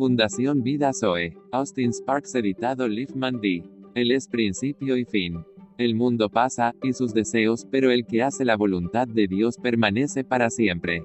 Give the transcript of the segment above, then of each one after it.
Fundación Vida Zoe. Austin Sparks editado Liefman D. Él es principio y fin. El mundo pasa, y sus deseos, pero el que hace la voluntad de Dios permanece para siempre.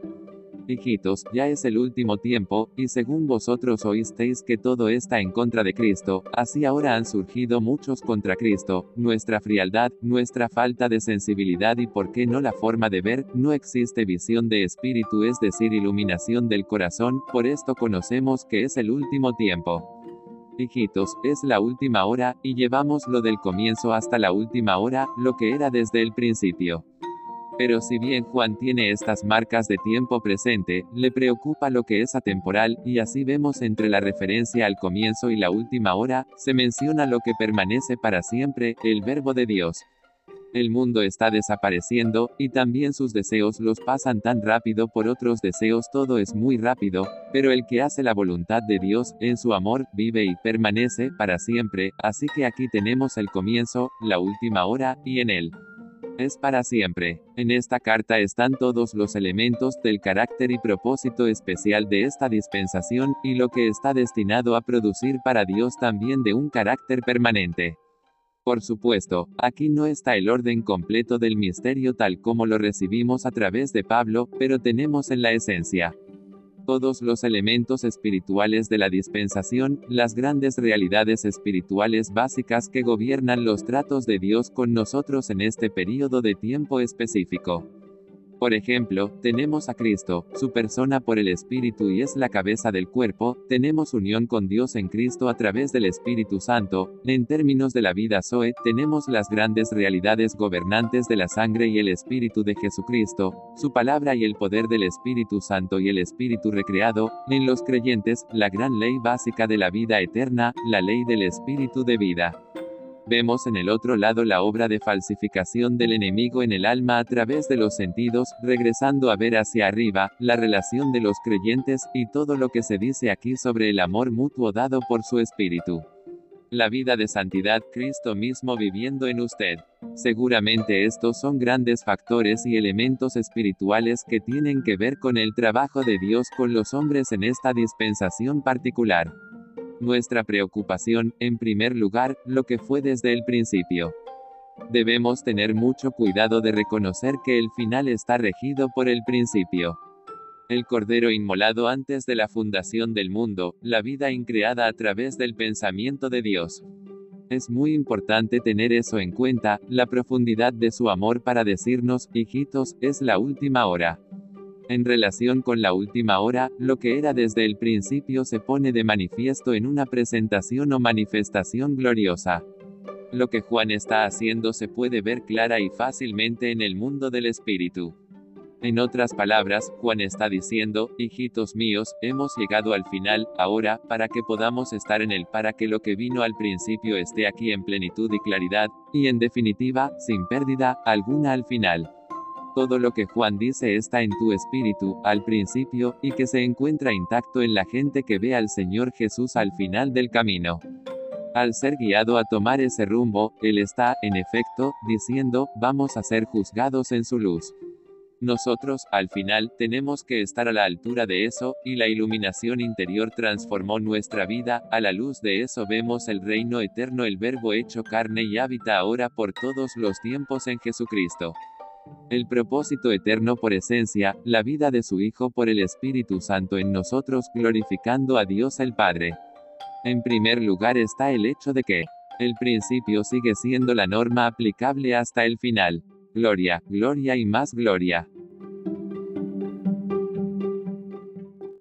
Hijitos, ya es el último tiempo, y según vosotros oísteis que todo está en contra de Cristo, así ahora han surgido muchos contra Cristo, nuestra frialdad, nuestra falta de sensibilidad y por qué no la forma de ver, no existe visión de espíritu es decir iluminación del corazón, por esto conocemos que es el último tiempo. Hijitos, es la última hora, y llevamos lo del comienzo hasta la última hora, lo que era desde el principio. Pero si bien Juan tiene estas marcas de tiempo presente, le preocupa lo que es atemporal, y así vemos entre la referencia al comienzo y la última hora, se menciona lo que permanece para siempre, el verbo de Dios. El mundo está desapareciendo, y también sus deseos los pasan tan rápido por otros deseos, todo es muy rápido, pero el que hace la voluntad de Dios, en su amor, vive y permanece para siempre, así que aquí tenemos el comienzo, la última hora, y en él es para siempre. En esta carta están todos los elementos del carácter y propósito especial de esta dispensación, y lo que está destinado a producir para Dios también de un carácter permanente. Por supuesto, aquí no está el orden completo del misterio tal como lo recibimos a través de Pablo, pero tenemos en la esencia todos los elementos espirituales de la dispensación, las grandes realidades espirituales básicas que gobiernan los tratos de Dios con nosotros en este período de tiempo específico. Por ejemplo, tenemos a Cristo, su persona por el Espíritu y es la cabeza del cuerpo, tenemos unión con Dios en Cristo a través del Espíritu Santo, en términos de la vida Zoe, tenemos las grandes realidades gobernantes de la sangre y el Espíritu de Jesucristo, su palabra y el poder del Espíritu Santo y el Espíritu recreado, en los creyentes, la gran ley básica de la vida eterna, la ley del Espíritu de vida. Vemos en el otro lado la obra de falsificación del enemigo en el alma a través de los sentidos, regresando a ver hacia arriba, la relación de los creyentes, y todo lo que se dice aquí sobre el amor mutuo dado por su espíritu. La vida de santidad, Cristo mismo viviendo en usted. Seguramente estos son grandes factores y elementos espirituales que tienen que ver con el trabajo de Dios con los hombres en esta dispensación particular. Nuestra preocupación, en primer lugar, lo que fue desde el principio. Debemos tener mucho cuidado de reconocer que el final está regido por el principio. El Cordero inmolado antes de la fundación del mundo, la vida increada a través del pensamiento de Dios. Es muy importante tener eso en cuenta, la profundidad de su amor para decirnos, hijitos, es la última hora. En relación con la última hora, lo que era desde el principio se pone de manifiesto en una presentación o manifestación gloriosa. Lo que Juan está haciendo se puede ver clara y fácilmente en el mundo del espíritu. En otras palabras, Juan está diciendo, hijitos míos, hemos llegado al final, ahora, para que podamos estar en él, para que lo que vino al principio esté aquí en plenitud y claridad, y en definitiva, sin pérdida alguna al final. Todo lo que Juan dice está en tu espíritu, al principio, y que se encuentra intacto en la gente que ve al Señor Jesús al final del camino. Al ser guiado a tomar ese rumbo, Él está, en efecto, diciendo, vamos a ser juzgados en su luz. Nosotros, al final, tenemos que estar a la altura de eso, y la iluminación interior transformó nuestra vida, a la luz de eso vemos el reino eterno, el verbo hecho carne y habita ahora por todos los tiempos en Jesucristo. El propósito eterno por esencia, la vida de su Hijo por el Espíritu Santo en nosotros, glorificando a Dios el Padre. En primer lugar está el hecho de que, el principio sigue siendo la norma aplicable hasta el final. Gloria, gloria y más gloria.